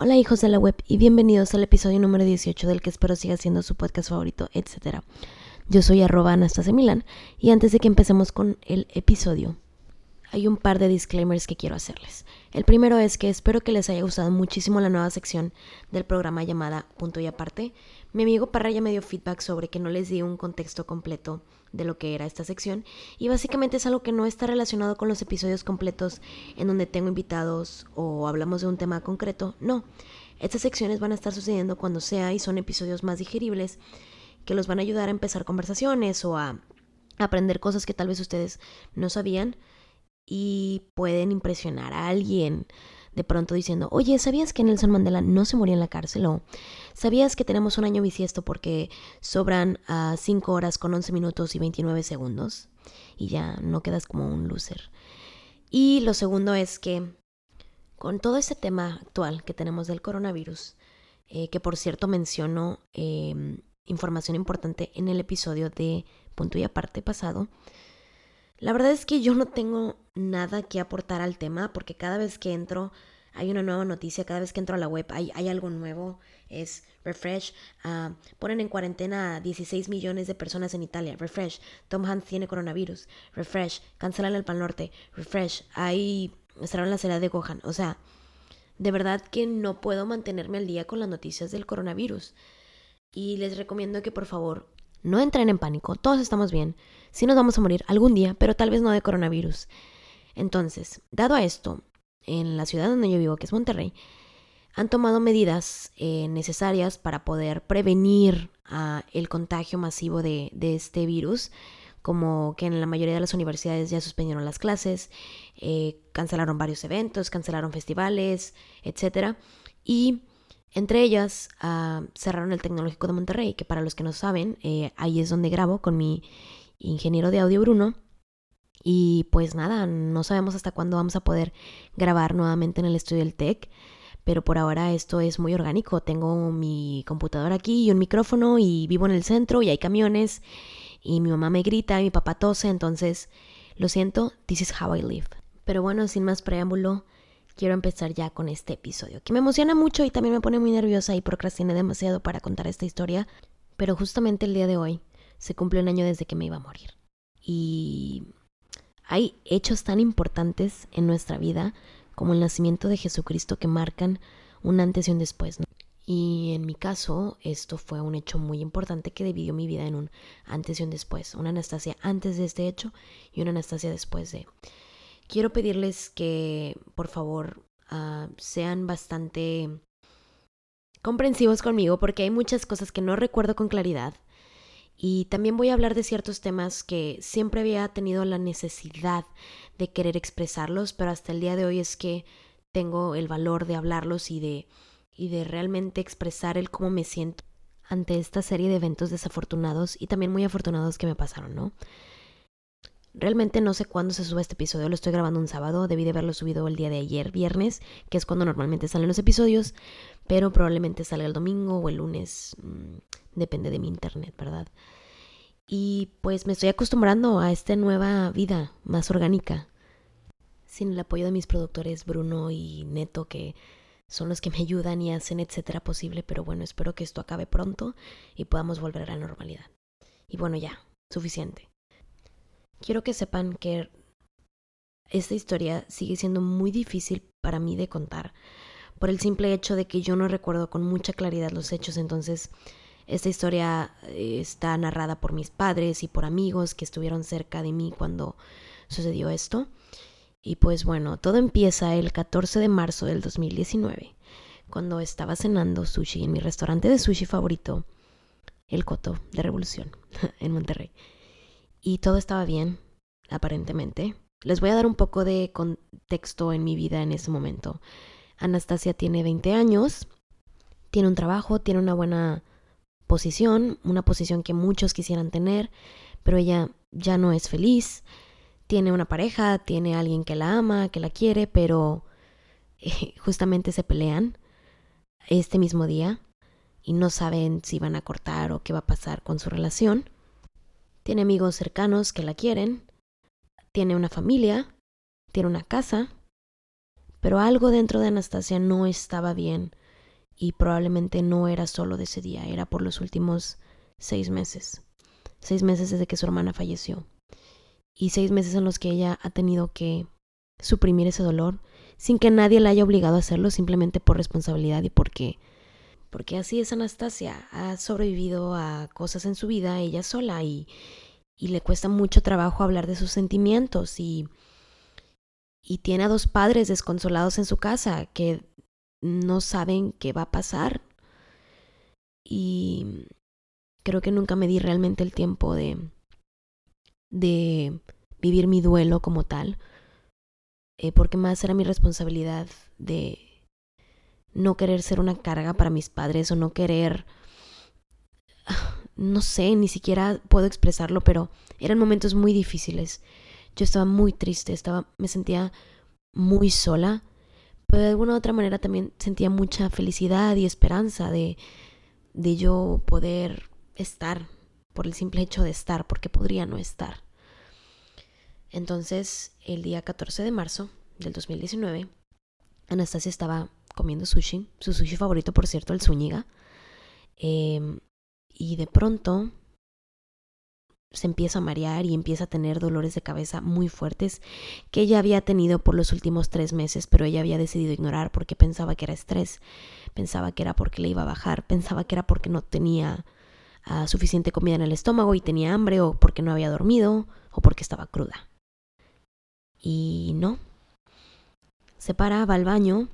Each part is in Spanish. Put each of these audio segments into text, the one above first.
Hola hijos de la web y bienvenidos al episodio número 18 del que espero siga siendo su podcast favorito, etc. Yo soy arroba Anastasia Milán y antes de que empecemos con el episodio, hay un par de disclaimers que quiero hacerles. El primero es que espero que les haya gustado muchísimo la nueva sección del programa llamada Punto y Aparte. Mi amigo Parra ya me dio feedback sobre que no les di un contexto completo de lo que era esta sección y básicamente es algo que no está relacionado con los episodios completos en donde tengo invitados o hablamos de un tema concreto, no. Estas secciones van a estar sucediendo cuando sea y son episodios más digeribles que los van a ayudar a empezar conversaciones o a aprender cosas que tal vez ustedes no sabían y pueden impresionar a alguien de pronto diciendo, oye, ¿sabías que Nelson Mandela no se murió en la cárcel? O ¿sabías que tenemos un año bisiesto porque sobran a 5 horas con 11 minutos y 29 segundos? Y ya no quedas como un loser. Y lo segundo es que con todo este tema actual que tenemos del coronavirus, eh, que por cierto menciono em, información importante en el episodio de punto y aparte pasado, la verdad es que yo no tengo nada que aportar al tema porque cada vez que entro hay una nueva noticia, cada vez que entro a la web hay, algo nuevo, es refresh, uh, ponen en cuarentena a 16 millones de personas en Italia, refresh, Tom Hanks tiene coronavirus, refresh, cancelan el Pal Norte, refresh, ahí cerraron la ciudad de Gohan, o sea, de verdad que no puedo mantenerme al día con las noticias del coronavirus. Y les recomiendo que por favor no entren en pánico, todos estamos bien, sí nos vamos a morir algún día, pero tal vez no de coronavirus. Entonces, dado a esto, en la ciudad donde yo vivo, que es Monterrey, han tomado medidas eh, necesarias para poder prevenir ah, el contagio masivo de, este virus, como que en la mayoría de las universidades ya suspendieron las clases, eh, cancelaron varios eventos, cancelaron festivales, etc. Y entre ellas ah, cerraron el Tecnológico de Monterrey, que para los que no saben, eh, ahí es donde grabo con mi ingeniero de audio Bruno. Y pues nada, no sabemos hasta cuándo vamos a poder grabar nuevamente en el estudio del TEC, pero por ahora esto es muy orgánico. Tengo mi computadora aquí y un micrófono y vivo en el centro y hay camiones y mi mamá me grita y mi papá tose, entonces lo siento, this is how I live. Pero bueno, sin más preámbulo, quiero empezar ya con este episodio, que me emociona mucho y también me pone muy nerviosa y procrastiné demasiado para contar esta historia, pero justamente el día de hoy se cumple un año desde que me iba a morir. Y hay hechos tan importantes en nuestra vida como el nacimiento de Jesucristo que marcan un antes y un después. Y en mi caso, esto fue un hecho muy importante que dividió mi vida en un antes y un después. Una Anastasia antes de este hecho y una Anastasia después de. Quiero pedirles que, por favor, ah, sean bastante comprensivos conmigo porque hay muchas cosas que no recuerdo con claridad y también voy a hablar de ciertos temas que siempre había tenido la necesidad de querer expresarlos, pero hasta el día de hoy es que tengo el valor de hablarlos y de, y de realmente expresar el cómo me siento ante esta serie de eventos desafortunados y también muy afortunados que me pasaron, ¿no? Realmente no sé cuándo se sube este episodio, lo estoy grabando un sábado, debí de haberlo subido el día de ayer, viernes, que es cuando normalmente salen los episodios, pero probablemente salga el domingo o el lunes, mm, depende de mi internet, ¿verdad? Y pues me estoy acostumbrando a esta nueva vida más orgánica, sin el apoyo de mis productores Bruno y Neto, que son los que me ayudan y hacen etcétera posible, pero bueno, espero que esto acabe pronto y podamos volver a la normalidad. Y bueno, ya, suficiente. Quiero que sepan que esta historia sigue siendo muy difícil para mí de contar, por el simple hecho de que yo no recuerdo con mucha claridad los hechos, entonces esta historia eh, está narrada por mis padres y por amigos que estuvieron cerca de mí cuando sucedió esto. Y pues bueno, todo empieza el 14 de marzo del 2019, cuando estaba cenando sushi en mi restaurante de sushi favorito, El Coto de Revolución, en Monterrey. Y todo estaba bien, aparentemente. Les voy a dar un poco de contexto en mi vida en ese momento. Anastasia tiene 20 años, tiene un trabajo, tiene una buena posición, una posición que muchos quisieran tener, pero ella ya no es feliz. Tiene una pareja, tiene alguien que la ama, que la quiere, pero eh, justamente se pelean este mismo día y no saben si van a cortar o qué va a pasar con su relación. Tiene amigos cercanos que la quieren, tiene una familia, tiene una casa, pero algo dentro de Anastasia no estaba bien y probablemente no era solo de ese día, era por los últimos seis meses. Seis meses desde que su hermana falleció. Y seis meses en los que ella ha tenido que suprimir ese dolor sin que nadie la haya obligado a hacerlo, simplemente por responsabilidad y porque porque así es Anastasia, ha sobrevivido a cosas en su vida ella sola y, y le cuesta mucho trabajo hablar de sus sentimientos y, y tiene a dos padres desconsolados en su casa que no saben qué va a pasar. Y creo que nunca me di realmente el tiempo de, de vivir mi duelo como tal, eh, porque más era mi responsabilidad de no querer ser una carga para mis padres o no querer, no sé, ni siquiera puedo expresarlo, pero eran momentos muy difíciles. Yo estaba muy triste, estaba, me sentía muy sola pero de alguna otra manera también sentía mucha felicidad y esperanza de, de yo poder estar, por el simple hecho de estar, porque podría no estar. Entonces, el día 14 de marzo del 2019, Anastasia estaba comiendo sushi, su sushi favorito, por cierto, el Zúñiga, em, y de pronto se empieza a marear y empieza a tener dolores de cabeza muy fuertes que ella había tenido por los últimos tres meses, pero ella había decidido ignorar porque pensaba que era estrés, pensaba que era porque le iba a bajar, pensaba que era porque no tenía uh, suficiente comida en el estómago y tenía hambre o porque no había dormido o porque estaba cruda. Y no. Se para, va al baño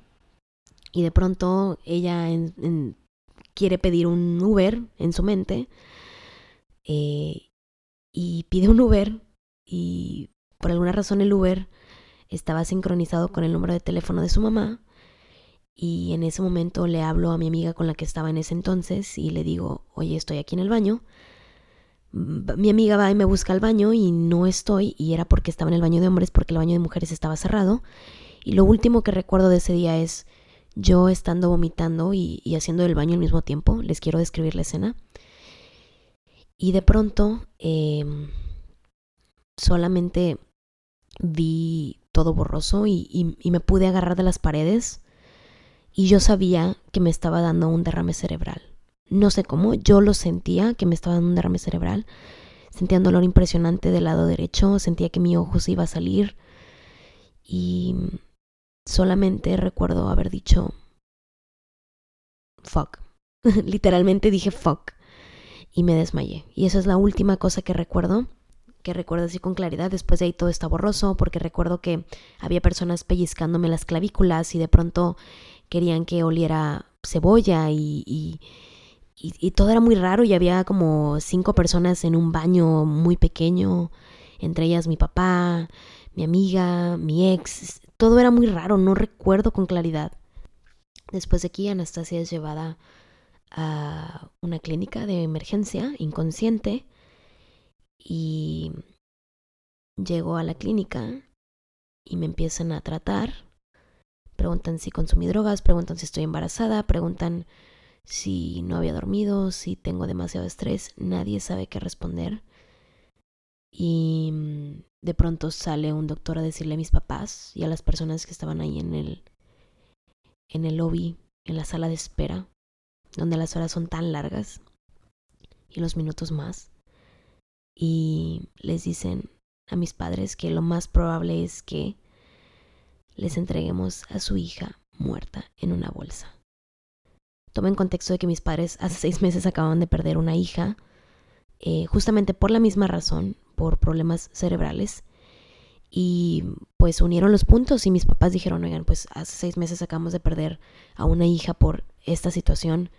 y de pronto ella quiere pedir un Uber en su mente. Eh, y pide un Uber y por alguna razón el Uber estaba sincronizado con el número de teléfono de su mamá y en ese momento le hablo a mi amiga con la que estaba en ese entonces y le digo, oye, estoy aquí en el baño. Mi amiga va y me busca al baño y no estoy y era porque estaba en el baño de hombres porque el baño de mujeres estaba cerrado. Y lo último que recuerdo de ese día es yo estando vomitando y, haciendo el baño al mismo tiempo. Les quiero describir la escena. Y de pronto em, solamente vi todo borroso y, y, me pude agarrar de las paredes y yo sabía que me estaba dando un derrame cerebral. No sé cómo, yo lo sentía que me estaba dando un derrame cerebral. Sentía un dolor impresionante del lado derecho, sentía que mi ojo se iba a salir y solamente recuerdo haber dicho fuck. Literalmente dije fuck y me desmayé. Y esa es la última cosa que recuerdo, que recuerdo así con claridad. Después de ahí todo está borroso porque recuerdo que había personas pellizcándome las clavículas y de pronto querían que oliera cebolla y, y, y, todo era muy raro y había como cinco personas en un baño muy pequeño, entre ellas mi papá, mi amiga, mi ex. Todo era muy raro, no recuerdo con claridad. Después de aquí Anastasia es llevada a una clínica de emergencia inconsciente y llego a la clínica y me empiezan a tratar. Preguntan si consumí drogas, preguntan si estoy embarazada, preguntan si no había dormido, si tengo demasiado estrés. Nadie sabe qué responder. Y mm, de pronto sale un doctor a decirle a mis papás y a las personas que estaban ahí en el en el lobby, en la sala de espera, donde las horas son tan largas y los minutos más. Y les dicen a mis padres que lo más probable es que les entreguemos a su hija muerta en una bolsa. Toma en contexto de que mis padres hace seis meses acaban de perder una hija, eh, justamente por la misma razón, por problemas cerebrales. Y pues unieron los puntos y mis papás dijeron, oigan, pues hace seis meses acabamos de perder a una hija por esta situación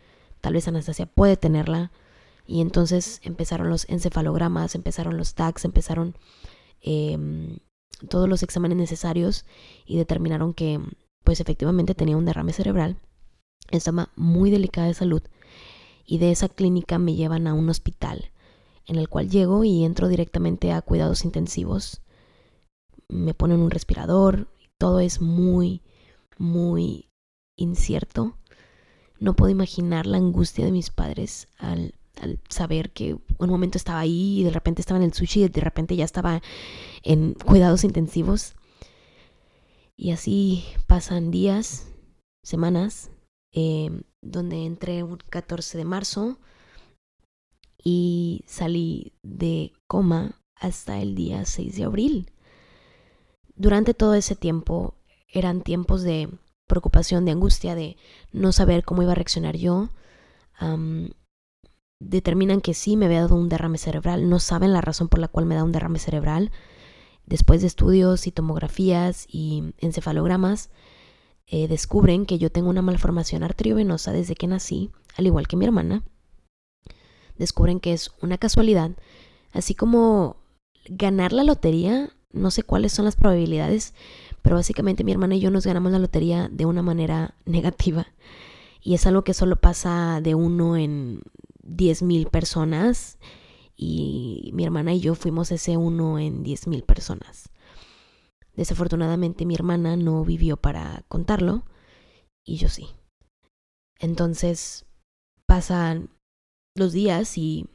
tal vez Anastasia puede tenerla. Y entonces empezaron los encefalogramas, empezaron los tags, empezaron em, todos los exámenes necesarios y determinaron que pues efectivamente tenía un derrame cerebral. Estaba muy delicada de salud y de esa clínica me llevan a un hospital en el cual llego y entro directamente a cuidados intensivos. Me ponen un respirador, todo es muy, muy incierto. No puedo imaginar la angustia de mis padres al, saber que un momento estaba ahí y de repente estaba en el sushi y de repente ya estaba en cuidados intensivos. Y así pasan días, semanas. Em, donde entré un 14 de marzo y salí de coma hasta el día 6 de abril. Durante todo ese tiempo eran tiempos de preocupación, de angustia, de no saber cómo iba a reaccionar yo. determinan que sí me había dado un derrame cerebral, no saben la razón por la cual me da un derrame cerebral. Después de estudios y tomografías y encefalogramas, eh, descubren que yo tengo una malformación arteriovenosa desde que nací, al igual que mi hermana. Descubren que es una casualidad, así como ganar la lotería, no sé cuáles son las probabilidades, pero básicamente mi hermana y yo nos ganamos la lotería de una manera negativa. Y es algo que solo pasa de uno en diez mil personas. Y mi hermana y yo fuimos ese uno en diez mil personas. Desafortunadamente mi hermana no vivió para contarlo y yo sí. Entonces pasan los días y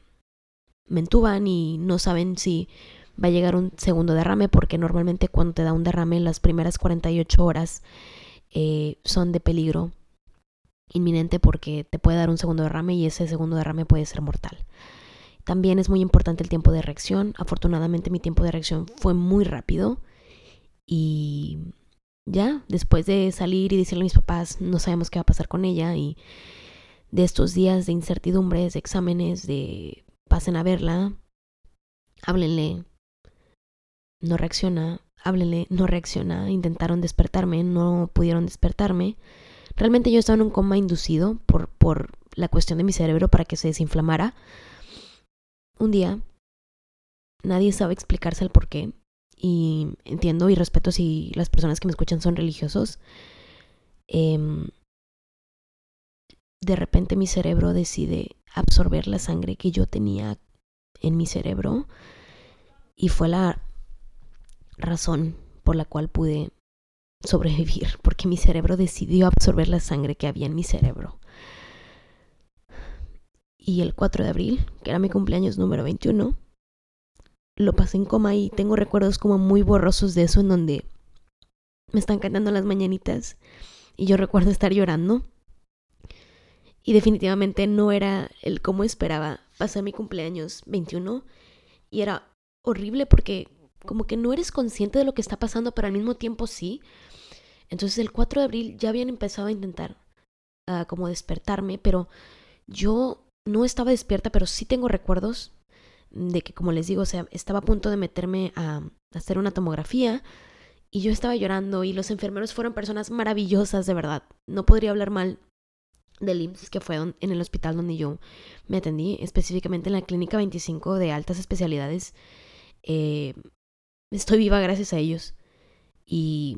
me entuban y no saben si va a llegar un segundo derrame porque normalmente cuando te da un derrame las primeras 48 horas eh, son de peligro inminente porque te puede dar un segundo derrame y ese segundo derrame puede ser mortal. También es muy importante el tiempo de reacción. Afortunadamente mi tiempo de reacción fue muy rápido y ya, después de salir y decirle a mis papás, no sabemos qué va a pasar con ella y de estos días de incertidumbres, de exámenes, de pasen a verla, háblenle, no reacciona, háblenle, no reacciona, intentaron despertarme, no pudieron despertarme. Realmente yo estaba en un coma inducido por, por la cuestión de mi cerebro para que se desinflamara. Un día, nadie sabe explicarse el por qué, y entiendo y respeto si las personas que me escuchan son religiosos. Em, de repente mi cerebro decide absorber la sangre que yo tenía en mi cerebro y fue la razón por la cual pude sobrevivir, porque mi cerebro decidió absorber la sangre que había en mi cerebro. Y el 4 de abril, que era mi cumpleaños número 21, lo pasé en coma y tengo recuerdos como muy borrosos de eso en donde me están cantando las mañanitas y yo recuerdo estar llorando. Y definitivamente no era el como esperaba. Pasé mi cumpleaños 21 y era horrible porque como que no eres consciente de lo que está pasando, pero al mismo tiempo sí. Entonces el 4 de abril ya habían empezado a intentar uh, como despertarme, pero yo no estaba despierta, pero sí tengo recuerdos de que, como les digo, o sea, estaba a punto de meterme a hacer una tomografía y yo estaba llorando y los enfermeros fueron personas maravillosas, de verdad. No podría hablar mal del IMSS, que fue en el hospital donde yo me atendí, específicamente en la Clínica 25 de Altas Especialidades. Eh, estoy viva gracias a ellos. Y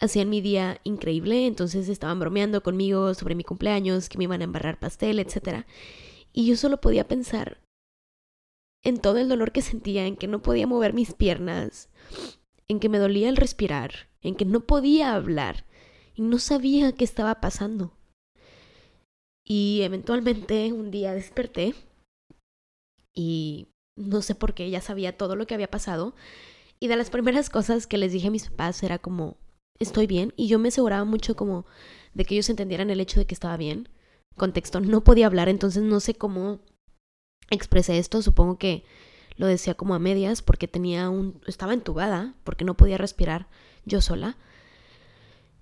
hacían mi día increíble, entonces estaban bromeando conmigo sobre mi cumpleaños, que me iban a embarrar pastel, etc. Y yo solo podía pensar en todo el dolor que sentía, en que no podía mover mis piernas, en que me dolía el respirar, en que no podía hablar y no sabía qué estaba pasando. Y eventualmente un día desperté y no sé por qué ya sabía todo lo que había pasado. Y de las primeras cosas que les dije a mis papás era como, estoy bien. Y yo me aseguraba mucho como de que ellos entendieran el hecho de que estaba bien. Contexto, no podía hablar, entonces no sé cómo expresé esto, supongo que lo decía como a medias porque tenía un estaba entubada porque no podía respirar yo sola.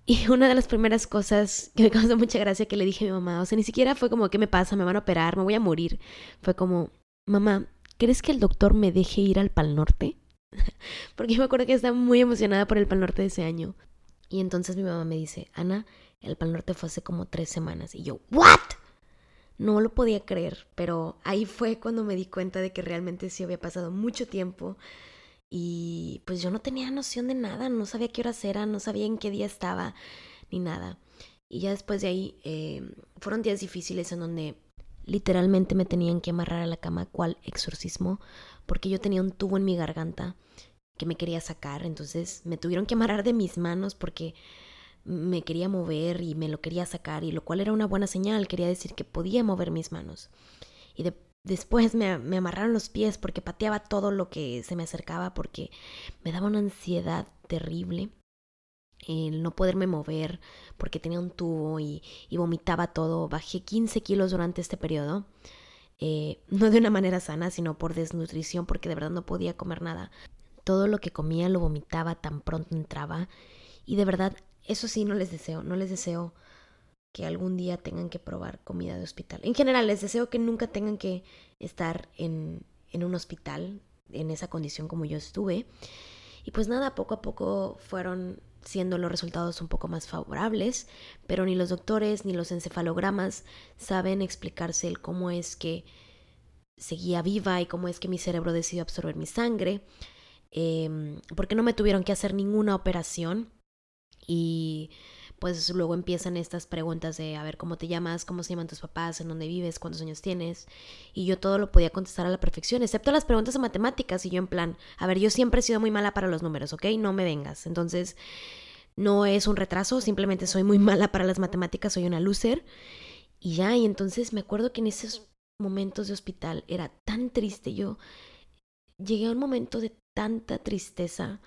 Y una de las primeras cosas que me causó mucha gracia que le dije a mi mamá, o sea, ni siquiera fue como, ¿qué me pasa? ¿Me van a operar? ¿Me voy a morir? Fue como, mamá, ¿crees que el doctor me deje ir al Pal Norte? porque yo me acuerdo que estaba muy emocionada por el Pal Norte de ese año. Y entonces mi mamá me dice, Ana, el Pal Norte fue hace como tres semanas. Y yo, ¿what? No lo podía creer, pero ahí fue cuando me di cuenta de que realmente sí había pasado mucho tiempo y pues yo no tenía noción de nada, no sabía qué horas era, no sabía en qué día estaba, ni nada. Y ya después de ahí eh, fueron días difíciles en donde literalmente me tenían que amarrar a la cama cual exorcismo, porque yo tenía un tubo en mi garganta que me quería sacar, entonces me tuvieron que amarrar de mis manos porque me quería mover y me lo quería sacar, y lo cual era una buena señal, quería decir que podía mover mis manos. Y después me, me amarraron los pies porque pateaba todo lo que se me acercaba porque me daba una ansiedad terrible. el no poderme mover porque tenía un tubo y, vomitaba todo. Bajé 15 kilos durante este periodo. Eh, no de una manera sana, sino por desnutrición, porque de verdad no podía comer nada. Todo lo que comía lo vomitaba tan pronto entraba. Y de verdad, eso sí, no les deseo, no les deseo que algún día tengan que probar comida de hospital. En general, les deseo que nunca tengan que estar en, en un hospital en esa condición como yo estuve. Y pues nada, poco a poco fueron siendo los resultados un poco más favorables, pero ni los doctores ni los encefalogramas saben explicarse el cómo es que seguía viva y cómo es que mi cerebro decidió absorber mi sangre, em, porque no me tuvieron que hacer ninguna operación y pues luego empiezan estas preguntas de a ver cómo te llamas, cómo se llaman tus papás, en dónde vives, cuántos años tienes. Y yo todo lo podía contestar a la perfección, excepto las preguntas de matemáticas. Y yo en plan, a ver, yo siempre he sido muy mala para los números, ¿ok? No me vengas. Entonces, no es un retraso, simplemente soy muy mala para las matemáticas, soy una loser. Y ya, y entonces me acuerdo que en esos momentos de hospital era tan triste. Yo llegué a un momento de tanta tristeza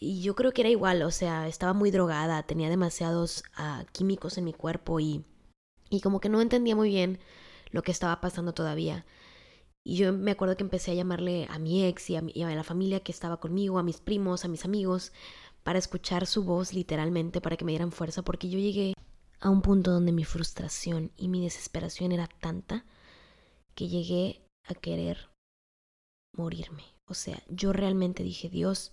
y yo creo que era igual, o sea, estaba muy drogada, tenía demasiados uh, químicos en mi cuerpo y, y como que no entendía muy bien lo que estaba pasando todavía. Y yo me acuerdo que empecé a llamarle a mi ex y a, y a la familia que estaba conmigo, a mis primos, a mis amigos, para escuchar su voz literalmente, para que me dieran fuerza, porque yo llegué a un punto donde mi frustración y mi desesperación era tanta que llegué a querer morirme. O sea, yo realmente dije, Dios,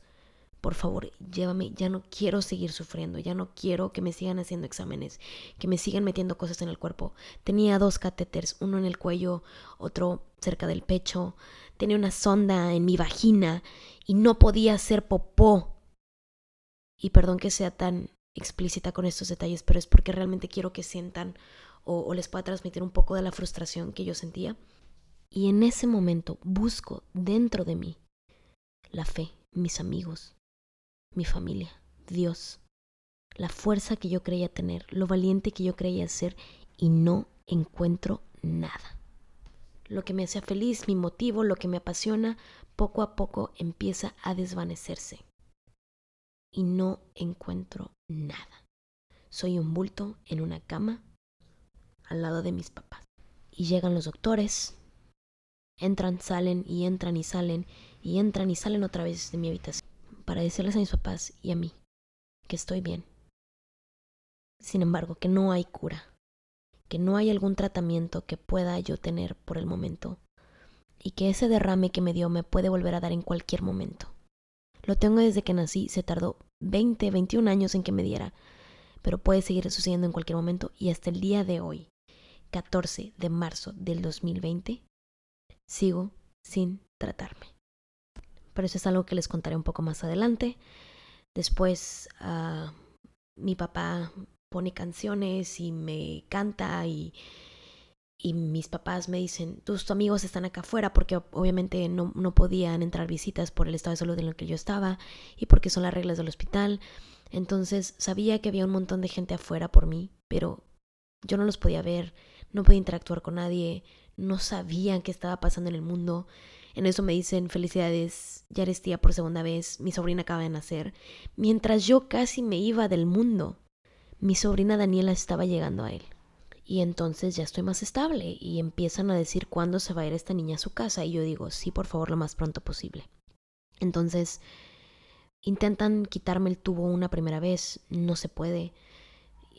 por favor, llévame, ya no quiero seguir sufriendo, ya no quiero que me sigan haciendo exámenes, que me sigan metiendo cosas en el cuerpo. Tenía dos catéteres, uno en el cuello, otro cerca del pecho, tenía una sonda en mi vagina y no podía hacer popó. Y perdón que sea tan explícita con estos detalles, pero es porque realmente quiero que sientan o, o les pueda transmitir un poco de la frustración que yo sentía. Y en ese momento busco dentro de mí la fe, mis amigos, mi familia, Dios, la fuerza que yo creía tener, lo valiente que yo creía ser y no encuentro nada. Lo que me hacía feliz, mi motivo, lo que me apasiona, poco a poco empieza a desvanecerse. Y no encuentro nada. Soy un bulto en una cama al lado de mis papás. Y llegan los doctores, entran, salen y entran y salen y entran y salen otra vez de mi habitación para decirles a mis papás y a mí que estoy bien. Sin embargo, que no hay cura, que no hay algún tratamiento que pueda yo tener por el momento y que ese derrame que me dio me puede volver a dar en cualquier momento. Lo tengo desde que nací, se tardó 20, 21 años en que me diera, pero puede seguir sucediendo en cualquier momento y hasta el día de hoy, 14 de marzo del 2020, sigo sin tratarme pero eso es algo que les contaré un poco más adelante. Después uh, mi papá pone canciones y me canta y, y mis papás me dicen, tus amigos están acá afuera porque obviamente no, no podían entrar visitas por el estado de salud en el que yo estaba y porque son las reglas del hospital. Entonces sabía que había un montón de gente afuera por mí, pero yo no los podía ver, no podía interactuar con nadie, no sabían qué estaba pasando en el mundo. En eso me dicen, felicidades, ya eres tía por segunda vez, mi sobrina acaba de nacer. Mientras yo casi me iba del mundo, mi sobrina Daniela estaba llegando a él. Y entonces ya estoy más estable y empiezan a decir cuándo se va a ir esta niña a su casa y yo digo, sí, por favor, lo más pronto posible. Entonces, intentan quitarme el tubo una primera vez, no se puede.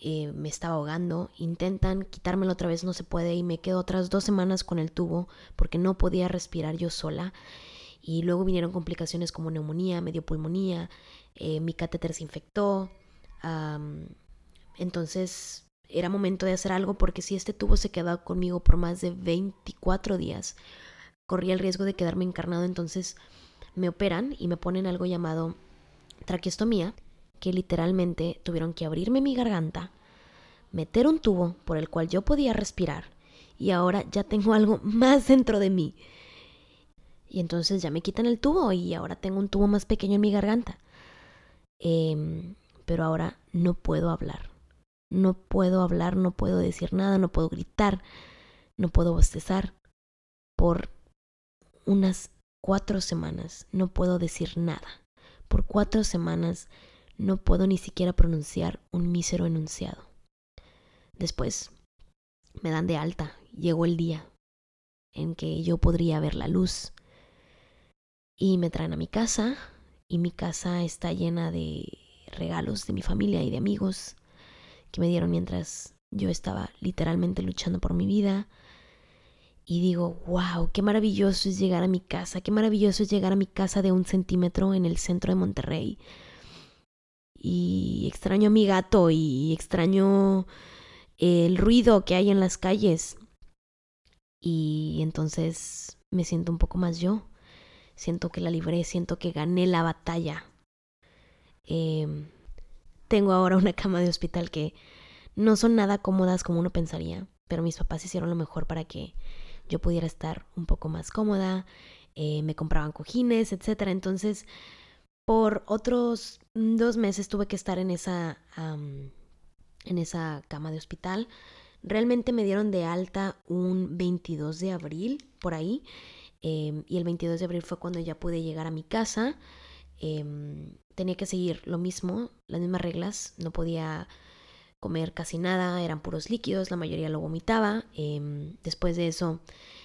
Eh, me estaba ahogando, intentan quitármelo otra vez, no se puede y me quedo otras dos semanas con el tubo porque no podía respirar yo sola. Y luego vinieron complicaciones como neumonía, medio pulmonía, eh, mi catéter se infectó, entonces era momento de hacer algo porque si este tubo se quedaba conmigo por más de 24 días, corría el riesgo de quedarme encarnado, entonces me operan y me ponen algo llamado traqueostomía, que literalmente tuvieron que abrirme mi garganta, meter un tubo por el cual yo podía respirar y ahora ya tengo algo más dentro de mí. Y entonces ya me quitan el tubo y ahora tengo un tubo más pequeño en mi garganta. Em, pero ahora no puedo hablar. No puedo hablar, no puedo decir nada, no puedo gritar, no puedo bostezar. Por unas cuatro semanas no puedo decir nada. Por cuatro semanas no puedo ni siquiera pronunciar un mísero enunciado. Después me dan de alta, llegó el día en que yo podría ver la luz. Y me traen a mi casa y mi casa está llena de regalos de mi familia y de amigos que me dieron mientras yo estaba literalmente luchando por mi vida. Y digo, wow, qué maravilloso es llegar a mi casa, qué maravilloso es llegar a mi casa de un centímetro en el centro de Monterrey. Y extraño a mi gato y extraño el ruido que hay en las calles. Y entonces me siento un poco más yo. Siento que la libré, siento que gané la batalla. Em, tengo ahora una cama de hospital que no son nada cómodas como uno pensaría, pero mis papás hicieron lo mejor para que yo pudiera estar un poco más cómoda. Eh, me compraban cojines, etc. Entonces, por otros dos meses tuve que estar en esa en esa cama de hospital. Realmente me dieron de alta un 22 de abril, por ahí. Em, y el 22 de abril fue cuando ya pude llegar a mi casa. Em, tenía que seguir lo mismo, las mismas reglas. No podía comer casi nada, eran puros líquidos, la mayoría lo vomitaba. Em, después de eso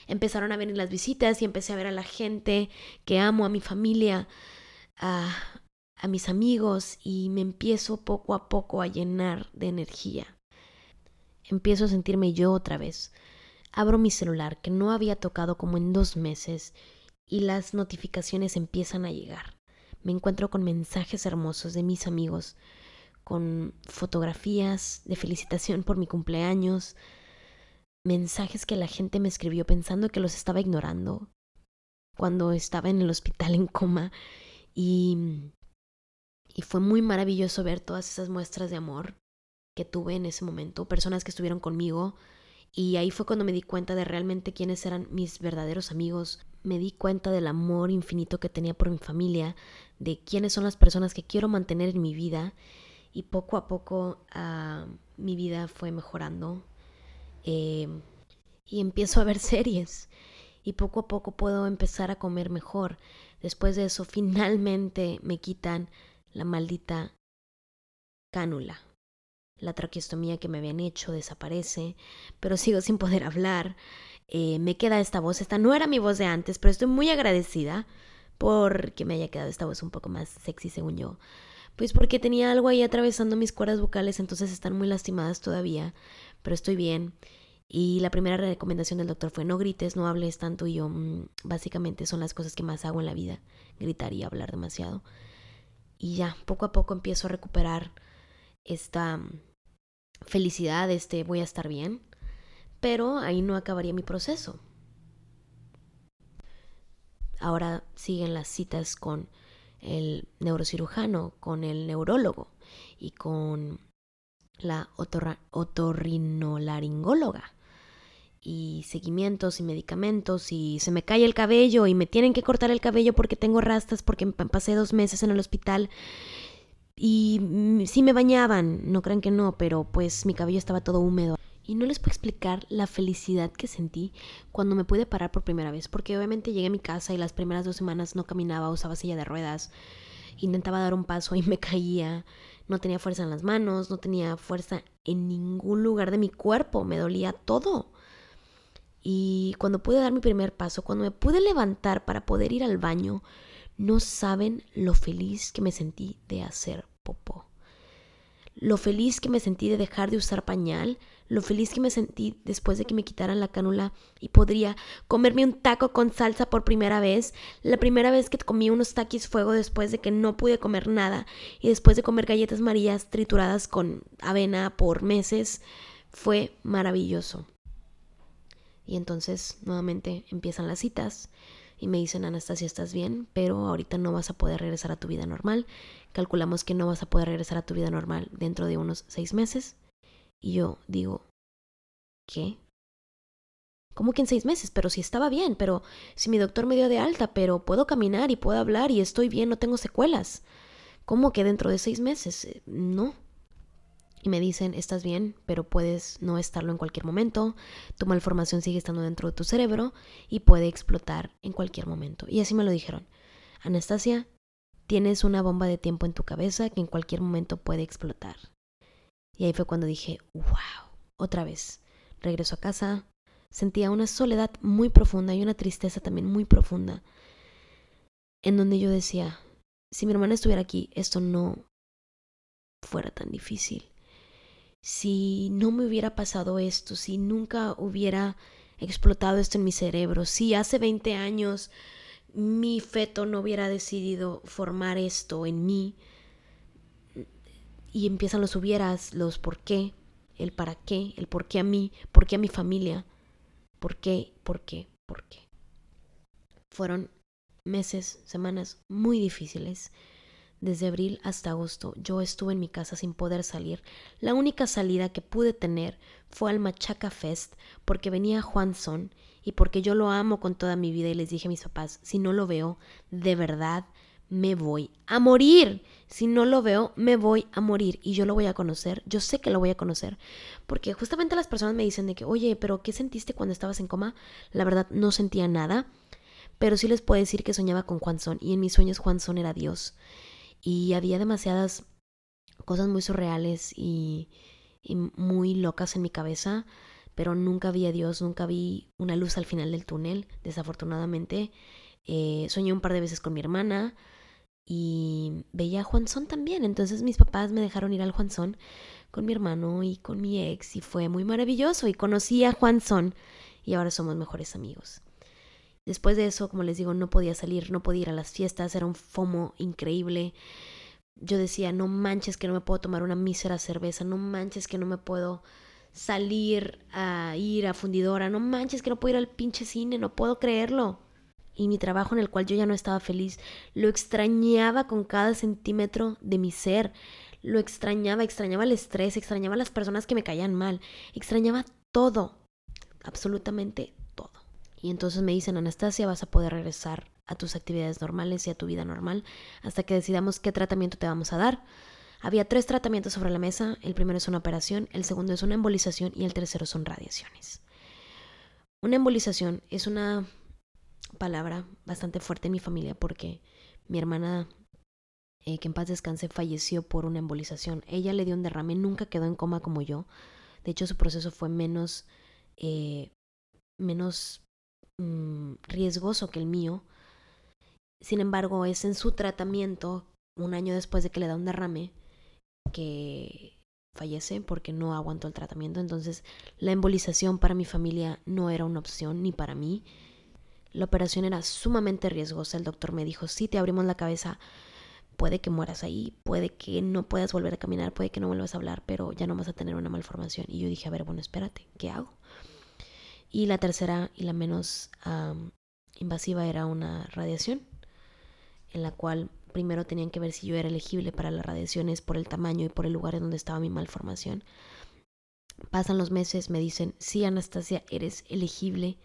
empezaron a venir las visitas y empecé a ver a la gente que amo, a mi familia, a, mis amigos y me empiezo poco a poco a llenar de energía. Empiezo a sentirme yo otra vez. Abro mi celular que no había tocado como en dos meses y las notificaciones empiezan a llegar. Me encuentro con mensajes hermosos de mis amigos, con fotografías de felicitación por mi cumpleaños, mensajes que la gente me escribió pensando que los estaba ignorando cuando estaba en el hospital en coma y y fue muy maravilloso ver todas esas muestras de amor que tuve en ese momento, personas que estuvieron conmigo. Y ahí fue cuando me di cuenta de realmente quiénes eran mis verdaderos amigos. Me di cuenta del amor infinito que tenía por mi familia, de quiénes son las personas que quiero mantener en mi vida. Y poco a poco uh, mi vida fue mejorando. Eh, y empiezo a ver series. Y poco a poco puedo empezar a comer mejor. Después de eso, finalmente me quitan la maldita cánula. La traqueostomía que me habían hecho desaparece, pero sigo sin poder hablar. Eh, me queda esta voz. Esta no era mi voz de antes, pero estoy muy agradecida porque me haya quedado esta voz un poco más sexy, según yo. Pues porque tenía algo ahí atravesando mis cuerdas vocales, entonces están muy lastimadas todavía, pero estoy bien. Y la primera recomendación del doctor fue no grites, no hables tanto y yo mm, básicamente son las cosas que más hago en la vida, gritar y hablar demasiado y ya, poco a poco empiezo a recuperar esta mm, felicidad, este voy a estar bien, pero ahí no acabaría mi proceso. Ahora siguen las citas con el neurocirujano, con el neurólogo y con la otorrinolaringóloga y seguimientos y medicamentos y se me cae el cabello y me tienen que cortar el cabello porque tengo rastas porque pasé dos meses en el hospital y sí me bañaban, no crean que no, pero pues mi cabello estaba todo húmedo. Y no les puedo explicar la felicidad que sentí cuando me pude parar por primera vez, porque obviamente llegué a mi casa y las primeras dos semanas no caminaba, usaba silla de ruedas, intentaba dar un paso y me caía, no tenía fuerza en las manos, no tenía fuerza en ningún lugar de mi cuerpo, me dolía todo. Y cuando pude dar mi primer paso, cuando me pude levantar para poder ir al baño, no saben lo feliz que me sentí de hacer popó. Lo feliz que me sentí de dejar de usar pañal, lo feliz que me sentí después de que me quitaran la cánula y podría comerme un taco con salsa por primera vez, la primera vez que comí unos taquis fuego después de que no pude comer nada y después de comer galletas marías trituradas con avena por meses, fue maravilloso. Y entonces nuevamente empiezan las citas y me dicen, Anastasia, estás bien, pero ahorita no vas a poder regresar a tu vida normal. Calculamos que no vas a poder regresar a tu vida normal dentro de unos seis meses. Y yo digo, ¿qué? ¿Cómo que en seis meses? Pero si estaba bien, pero si mi doctor me dio de alta, pero puedo caminar y puedo hablar y estoy bien, no tengo secuelas. ¿Cómo que dentro de seis meses? No y me dicen, estás bien, pero puedes no estarlo en cualquier momento, tu malformación sigue estando dentro de tu cerebro y puede explotar en cualquier momento. Y así me lo dijeron, Anastasia, tienes una bomba de tiempo en tu cabeza que en cualquier momento puede explotar. Y ahí fue cuando dije, wow, otra vez. Regreso a casa, sentía una soledad muy profunda y una tristeza también muy profunda, en donde yo decía, si mi hermana estuviera aquí, esto no fuera tan difícil. Si no me hubiera pasado esto, si nunca hubiera explotado esto en mi cerebro, si hace 20 años mi feto no hubiera decidido formar esto en mí, y empiezan los hubieras, los por qué, el para qué, el por qué a mí, por qué a mi familia, por qué, por qué, por qué. Fueron meses, semanas muy difíciles. Desde abril hasta agosto yo estuve en mi casa sin poder salir. La única salida que pude tener fue al Machaca Fest porque venía Juan Son y porque yo lo amo con toda mi vida y les dije a mis papás, si no lo veo, de verdad me voy a morir. Si no lo veo, me voy a morir y yo lo voy a conocer. Yo sé que lo voy a conocer. Porque justamente las personas me dicen de que, oye, pero ¿qué sentiste cuando estabas en coma? La verdad, no sentía nada. Pero sí les puedo decir que soñaba con Juan Son y en mis sueños Juan Son era Dios. Y había demasiadas cosas muy surreales y, muy locas en mi cabeza pero nunca vi a Dios, nunca vi una luz al final del túnel, desafortunadamente. Eh, soñé un par de veces con mi hermana y veía a Juanzón también, entonces mis papás me dejaron ir al Juanzón con mi hermano y con mi ex y fue muy maravilloso y conocí a Juanzón y ahora somos mejores amigos. Después de eso, como les digo, no podía salir, no podía ir a las fiestas, era un fomo increíble. Yo decía, no manches que no me puedo tomar una mísera cerveza, no manches que no me puedo salir a ir a fundidora, no manches que no puedo ir al pinche cine, no puedo creerlo. Y mi trabajo en el cual yo ya no estaba feliz, lo extrañaba con cada centímetro de mi ser, lo extrañaba, extrañaba el estrés, extrañaba las personas que me caían mal, extrañaba todo, absolutamente. Y entonces me dicen, Anastasia, vas a poder regresar a tus actividades normales y a tu vida normal hasta que decidamos qué tratamiento te vamos a dar. Había tres tratamientos sobre la mesa. El primero es una operación, el segundo es una embolización y el tercero son radiaciones. Una embolización es una palabra bastante fuerte en mi familia porque mi hermana, eh, que en paz descanse, falleció por una embolización. Ella le dio un derrame, nunca quedó en coma como yo. De hecho, su proceso fue menos, eh, menos mm, riesgoso que el mío. Sin embargo, es en su tratamiento, un año después de que le da un derrame, que fallece porque no aguantó el tratamiento. Entonces la embolización para mi familia no era una opción ni para mí. La operación era sumamente riesgosa. El doctor me dijo, si te abrimos la cabeza, puede que mueras ahí, puede que no puedas volver a caminar, puede que no vuelvas a hablar, pero ya no vas a tener una malformación. Y yo dije, a ver, bueno, espérate, ¿qué hago? Y la tercera y la menos invasiva era una radiación, en la cual primero tenían que ver si yo era elegible para las radiaciones por el tamaño y por el lugar en donde estaba mi malformación. Pasan los meses, me dicen, sí, Anastasia, eres elegible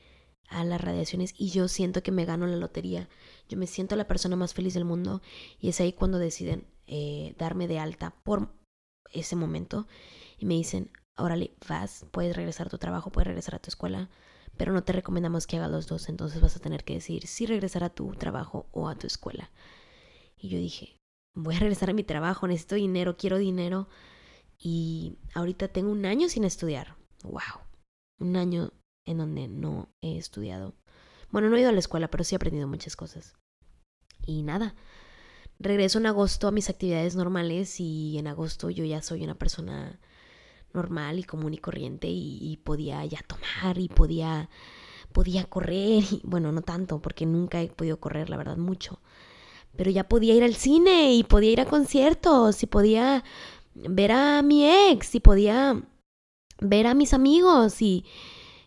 a las radiaciones y yo siento que me gano la lotería. Yo me siento la persona más feliz del mundo y es ahí cuando deciden eh, darme de alta por ese momento y me dicen, órale, vas, puedes regresar a tu trabajo, puedes regresar a tu escuela, pero no te recomendamos que hagas los dos, entonces vas a tener que decidir si regresar a tu trabajo o a tu escuela. Y yo dije, voy a regresar a mi trabajo, necesito dinero, quiero dinero. Y ahorita tengo un año sin estudiar. ¡Wow! Un año en donde no he estudiado. Bueno, no he ido a la escuela, pero sí he aprendido muchas cosas. Y nada, regreso en agosto a mis actividades normales y en agosto yo ya soy una persona normal y común y corriente y, podía ya tomar y podía podía correr y bueno no tanto porque nunca he podido correr la verdad mucho pero ya podía ir al cine y podía ir a conciertos y podía ver a mi ex y podía ver a mis amigos y,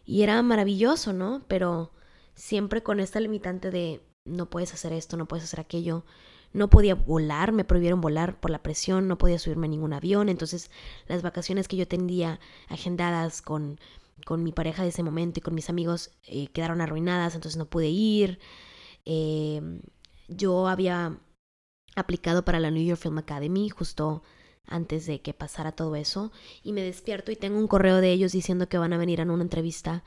y era maravilloso, ¿no? Pero siempre con esta limitante de no puedes hacer esto, no puedes hacer aquello. No podía volar, me prohibieron volar por la presión, no podía subirme a ningún avión. Entonces, las vacaciones que yo tenía agendadas con, con mi pareja de ese momento y con mis amigos eh, quedaron arruinadas, entonces no pude ir. Eh, yo había aplicado para la New York Film Academy justo antes de que pasara todo eso y me despierto y tengo un correo de ellos diciendo que van a venir a una entrevista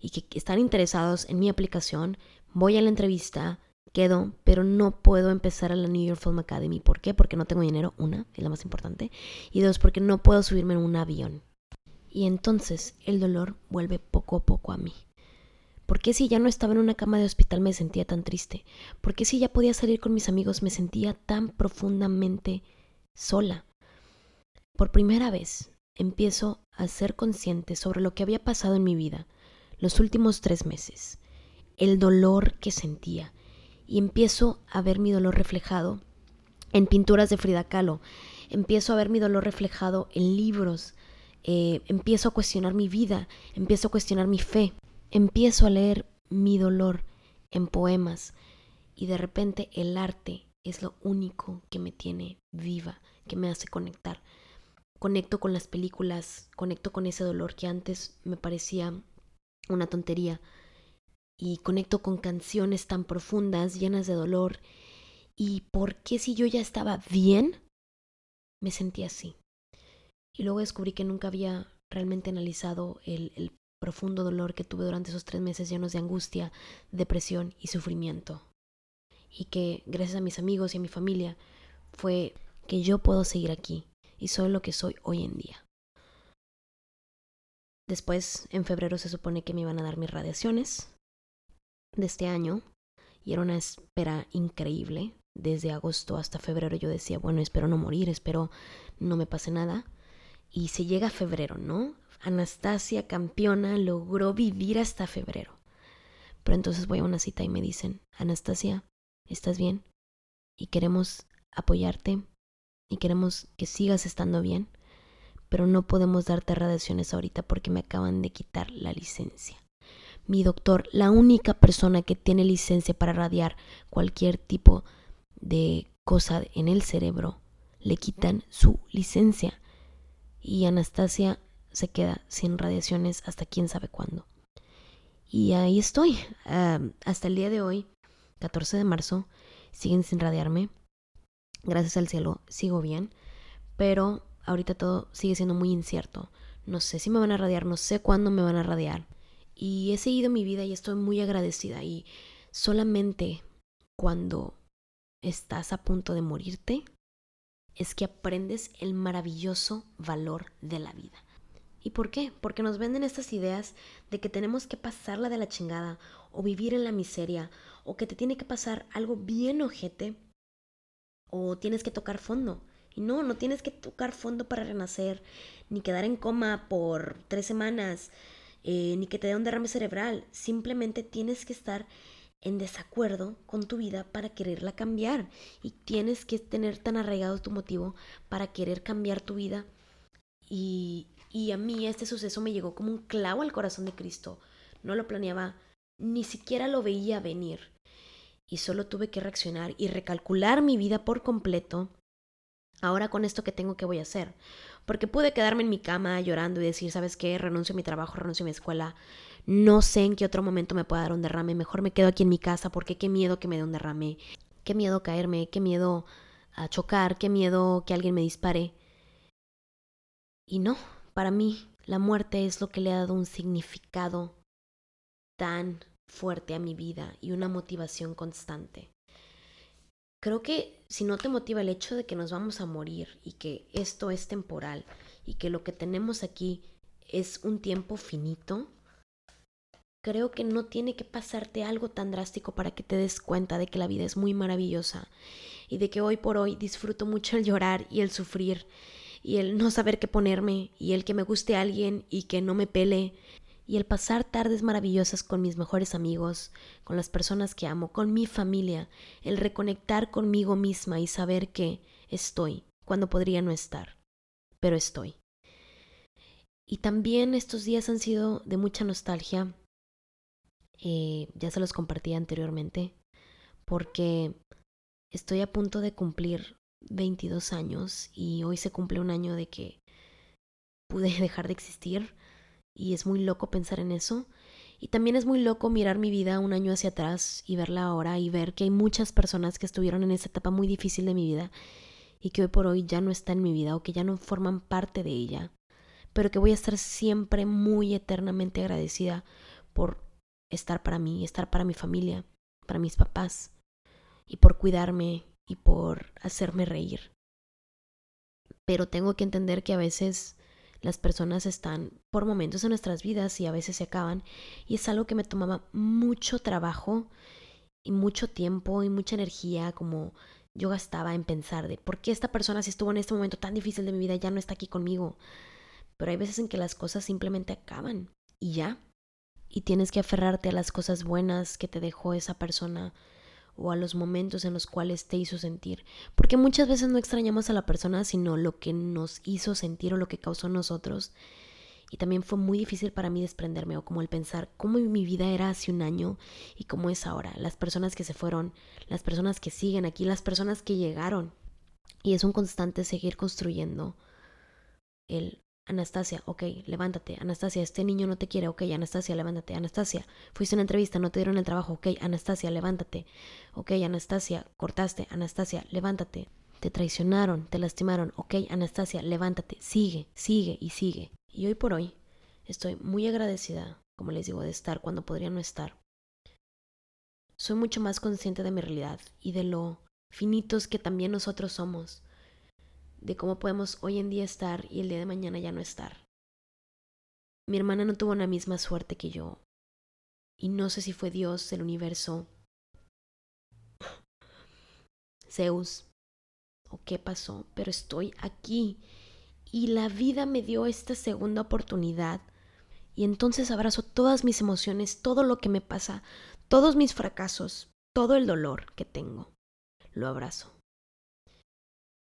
y que están interesados en mi aplicación. Voy a la entrevista, quedo, pero no puedo empezar a la New York Film Academy. ¿Por qué? Porque no tengo dinero, una, es la más importante. Y dos, porque no puedo subirme en un avión. Y entonces el dolor vuelve poco a poco a mí. ¿Por qué si ya no estaba en una cama de hospital me sentía tan triste? ¿Por qué si ya podía salir con mis amigos me sentía tan profundamente sola? Por primera vez empiezo a ser consciente sobre lo que había pasado en mi vida los últimos tres meses, el dolor que sentía, y empiezo a ver mi dolor reflejado en pinturas de Frida Kahlo, empiezo a ver mi dolor reflejado en libros, eh, empiezo a cuestionar mi vida, empiezo a cuestionar mi fe, empiezo a leer mi dolor en poemas y de repente el arte es lo único que me tiene viva, que me hace conectar. Conecto con las películas, conecto con ese dolor que antes me parecía una tontería y conecto con canciones tan profundas, llenas de dolor. ¿Y por qué si yo ya estaba bien, me sentí así? Y luego descubrí que nunca había realmente analizado el, el profundo dolor que tuve durante esos tres meses llenos de angustia, depresión y sufrimiento. Y que gracias a mis amigos y a mi familia fue que yo puedo seguir aquí y soy lo que soy hoy en día. Después, en febrero se supone que me iban a dar mis radiaciones de este año y era una espera increíble. Desde agosto hasta febrero yo decía, bueno, espero no morir, espero no me pase nada. Y se llega a febrero, ¿no? Anastasia, campeona, logró vivir hasta febrero. Pero entonces voy a una cita y me dicen, Anastasia, ¿estás bien? Y queremos apoyarte y queremos que sigas estando bien pero no podemos darte radiaciones ahorita porque me acaban de quitar la licencia. Mi doctor, la única persona que tiene licencia para radiar cualquier tipo de cosa en el cerebro, le quitan su licencia. Y Anastasia se queda sin radiaciones hasta quién sabe cuándo. Y ahí estoy, hasta el día de hoy, 14 de marzo, siguen sin radiarme. Gracias al cielo, sigo bien, pero ahorita todo sigue siendo muy incierto. No sé si me van a radiar, no sé cuándo me van a radiar. Y he seguido mi vida y estoy muy agradecida. Y solamente cuando estás a punto de morirte es que aprendes el maravilloso valor de la vida. ¿Y por qué? Porque nos venden estas ideas de que tenemos que pasarla de la chingada o vivir en la miseria o que te tiene que pasar algo bien ojete o tienes que tocar fondo. Y no, no tienes que tocar fondo para renacer, ni quedar en coma por tres semanas, eh, ni que te dé un derrame cerebral. Simplemente tienes que estar en desacuerdo con tu vida para quererla cambiar. Y tienes que tener tan arraigado tu motivo para querer cambiar tu vida. Y, y a mí este suceso me llegó como un clavo al corazón de Cristo. No lo planeaba, ni siquiera lo veía venir. Y solo tuve que reaccionar y recalcular mi vida por completo ahora con esto que tengo, ¿qué voy a hacer? Porque pude quedarme en mi cama llorando y decir, ¿sabes qué? Renuncio a mi trabajo, renuncio a mi escuela. No sé en qué otro momento me pueda dar un derrame. Mejor me quedo aquí en mi casa porque qué miedo que me dé un derrame. Qué miedo caerme, qué miedo a chocar, qué miedo que alguien me dispare. Y no, para mí la muerte es lo que le ha dado un significado tan fuerte a mi vida y una motivación constante. Creo que si no te motiva el hecho de que nos vamos a morir y que esto es temporal y que lo que tenemos aquí es un tiempo finito, creo que no tiene que pasarte algo tan drástico para que te des cuenta de que la vida es muy maravillosa y de que hoy por hoy disfruto mucho el llorar y el sufrir y el no saber qué ponerme y el que me guste alguien y que no me pele y el pasar tardes maravillosas con mis mejores amigos, con las personas que amo, con mi familia, el reconectar conmigo misma y saber que estoy cuando podría no estar, pero estoy. Y también estos días han sido de mucha nostalgia, eh, ya se los compartí anteriormente, porque estoy a punto de cumplir 22 años y hoy se cumple un año de que pude dejar de existir y es muy loco pensar en eso. Y también es muy loco mirar mi vida un año hacia atrás y verla ahora y ver que hay muchas personas que estuvieron en esa etapa muy difícil de mi vida y que hoy por hoy ya no están en mi vida o que ya no forman parte de ella, pero que voy a estar siempre muy eternamente agradecida por estar para mí, estar para mi familia, para mis papás, y por cuidarme y por hacerme reír. Pero tengo que entender que a veces las personas están por momentos en nuestras vidas y a veces se acaban y es algo que me tomaba mucho trabajo y mucho tiempo y mucha energía como yo gastaba en pensar de por qué esta persona si estuvo en este momento tan difícil de mi vida ya no está aquí conmigo. Pero hay veces en que las cosas simplemente acaban y ya. Y tienes que aferrarte a las cosas buenas que te dejó esa persona o a los momentos en los cuales te hizo sentir. Porque muchas veces no extrañamos a la persona, sino lo que nos hizo sentir o lo que causó en nosotros. Y también fue muy difícil para mí desprenderme o como el pensar cómo mi vida era hace un año y cómo es ahora. Las personas que se fueron, las personas que siguen aquí, las personas que llegaron. Y es un constante seguir construyendo el Anastasia, ok, levántate. Anastasia, este niño no te quiere, ok, Anastasia, levántate. Anastasia, fuiste una entrevista, no te dieron el trabajo, ok, Anastasia, levántate. Ok, Anastasia, cortaste, Anastasia, levántate. Te traicionaron, te lastimaron, ok, Anastasia, levántate. Sigue, sigue y sigue. Y hoy por hoy estoy muy agradecida, como les digo, de estar cuando podría no estar. Soy mucho más consciente de mi realidad y de lo finitos que también nosotros somos de cómo podemos hoy en día estar y el día de mañana ya no estar. Mi hermana no tuvo la misma suerte que yo. Y no sé si fue Dios, el universo, Zeus, o qué pasó, pero estoy aquí. Y la vida me dio esta segunda oportunidad. Y entonces abrazo todas mis emociones, todo lo que me pasa, todos mis fracasos, todo el dolor que tengo. Lo abrazo.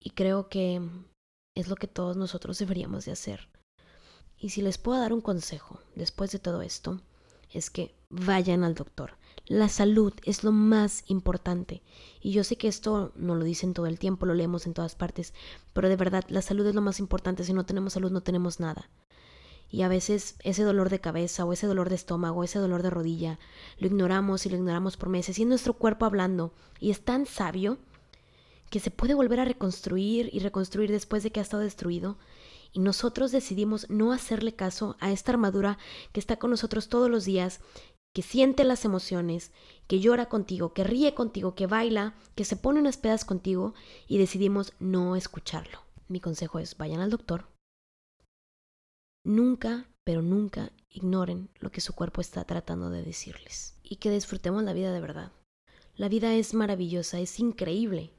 Y creo que es lo que todos nosotros deberíamos de hacer. Y si les puedo dar un consejo después de todo esto, es que vayan al doctor. La salud es lo más importante. Y yo sé que esto no lo dicen todo el tiempo, lo leemos en todas partes, pero de verdad la salud es lo más importante. Si no tenemos salud no tenemos nada. Y a veces ese dolor de cabeza o ese dolor de estómago, ese dolor de rodilla, lo ignoramos y lo ignoramos por meses. Y es nuestro cuerpo hablando. Y es tan sabio que se puede volver a reconstruir y reconstruir después de que ha estado destruido. Y nosotros decidimos no hacerle caso a esta armadura que está con nosotros todos los días, que siente las emociones, que llora contigo, que ríe contigo, que baila, que se pone unas pedas contigo y decidimos no escucharlo. Mi consejo es vayan al doctor. Nunca, pero nunca ignoren lo que su cuerpo está tratando de decirles. Y que disfrutemos la vida de verdad. La vida es maravillosa, es increíble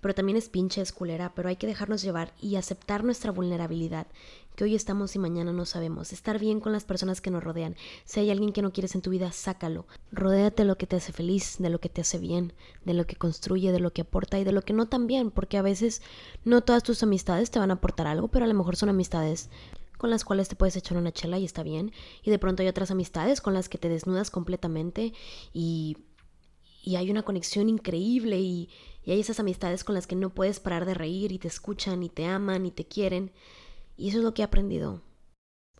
pero también es pinche, es culera, pero hay que dejarnos llevar y aceptar nuestra vulnerabilidad, que hoy estamos y mañana no sabemos, estar bien con las personas que nos rodean. Si hay alguien que no quieres en tu vida, sácalo. Rodéate de lo que te hace feliz, de lo que te hace bien, de lo que construye, de lo que aporta y de lo que no también, porque a veces no todas tus amistades te van a aportar algo, pero a lo mejor son amistades con las cuales te puedes echar una chela y está bien, y de pronto hay otras amistades con las que te desnudas completamente y y hay una conexión increíble y, y hay esas amistades con las que no puedes parar de reír y te escuchan y te aman y te quieren. Y eso es lo que he aprendido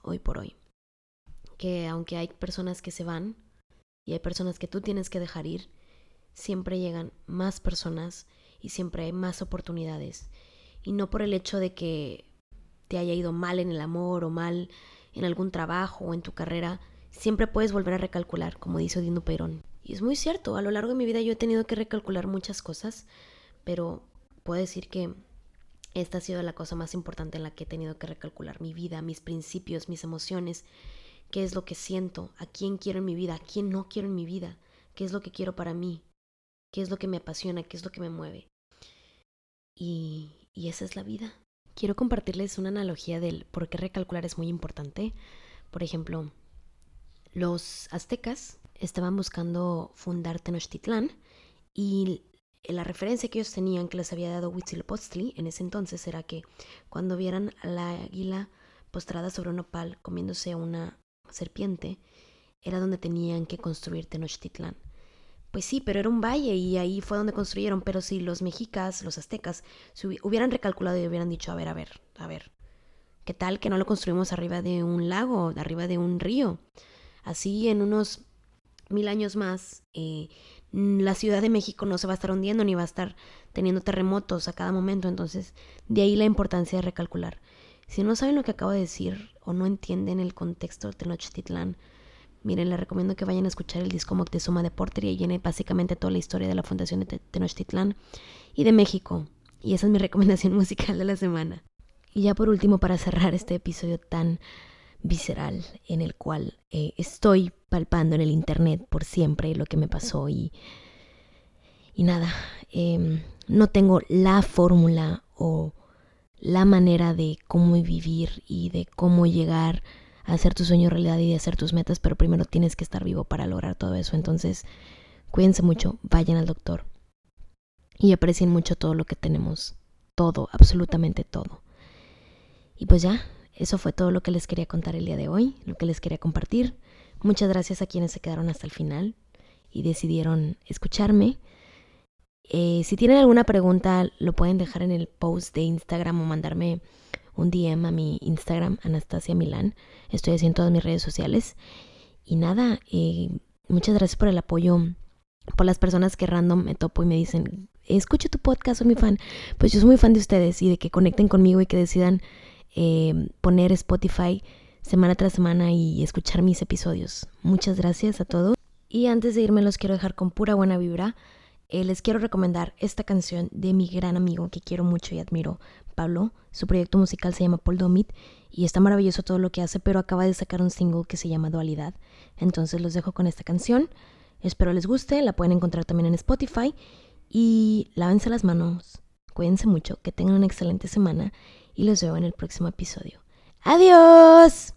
hoy por hoy. Que aunque hay personas que se van y hay personas que tú tienes que dejar ir, siempre llegan más personas y siempre hay más oportunidades. Y no por el hecho de que te haya ido mal en el amor o mal en algún trabajo o en tu carrera, siempre puedes volver a recalcular, como dice Odino Perón. Y es muy cierto, a lo largo de mi vida yo he tenido que recalcular muchas cosas, pero puedo decir que esta ha sido la cosa más importante en la que he tenido que recalcular mi vida, mis principios, mis emociones, qué es lo que siento, a quién quiero en mi vida, a quién no quiero en mi vida, qué es lo que quiero para mí, qué es lo que me apasiona, qué es lo que me mueve. Y, y esa es la vida. Quiero compartirles una analogía del por qué recalcular es muy importante. Por ejemplo, los aztecas estaban buscando fundar Tenochtitlán y la referencia que ellos tenían que les había dado Huitzilopochtli en ese entonces era que cuando vieran a la águila postrada sobre un opal comiéndose una serpiente, era donde tenían que construir Tenochtitlán. Pues sí, pero era un valle y ahí fue donde construyeron, pero si los mexicas, los aztecas, hubieran recalculado y hubieran dicho, a ver, a ver, a ver, ¿qué tal que no lo construimos arriba de un lago, arriba de un río? Así en unos mil años más, eh, la Ciudad de México no se va a estar hundiendo ni va a estar teniendo terremotos a cada momento. Entonces, de ahí la importancia de recalcular. Si no saben lo que acabo de decir o no entienden el contexto de Tenochtitlán, Miren, les recomiendo que vayan a escuchar el disco Moctezuma de Porter y viene básicamente toda la historia de la fundación de Tenochtitlán y de México. Y esa es mi recomendación musical de la semana. Y ya por último, para cerrar este episodio tan visceral en el cual eh, estoy palpando en el internet por siempre lo que me pasó y, y nada, em, no tengo la fórmula o la manera de cómo vivir y de cómo llegar a hacer tu sueño realidad y de hacer tus metas, pero primero tienes que estar vivo para lograr todo eso. Entonces, cuídense mucho, vayan al doctor y aprecien mucho todo lo que tenemos, todo, absolutamente todo. Y pues ya, eso fue todo lo que les quería contar el día de hoy, lo que les quería compartir. Muchas gracias a quienes se quedaron hasta el final y decidieron escucharme. Eh, si tienen alguna pregunta, lo pueden dejar en el post de Instagram o mandarme un DM a mi Instagram, Anastasia Milán. Estoy así en todas mis redes sociales. Y nada, eh, muchas gracias por el apoyo, por las personas que random me topo y me dicen, escucho tu podcast, soy mi fan. Pues yo soy muy fan de ustedes y de que conecten conmigo y que decidan eh, poner Spotify semana tras semana y escuchar mis episodios. Muchas gracias a todos. Y antes de irme los quiero dejar con pura buena vibra. Eh, les quiero recomendar esta canción de mi gran amigo que quiero mucho y admiro, Pablo. Su proyecto musical se llama Paul Domit y está maravilloso todo lo que hace, pero acaba de sacar un single que se llama Dualidad. Entonces los dejo con esta canción. Espero les guste, la pueden encontrar también en Spotify y lávense las manos. Cuídense mucho, que tengan una excelente semana y los veo en el próximo episodio. ¡Adiós!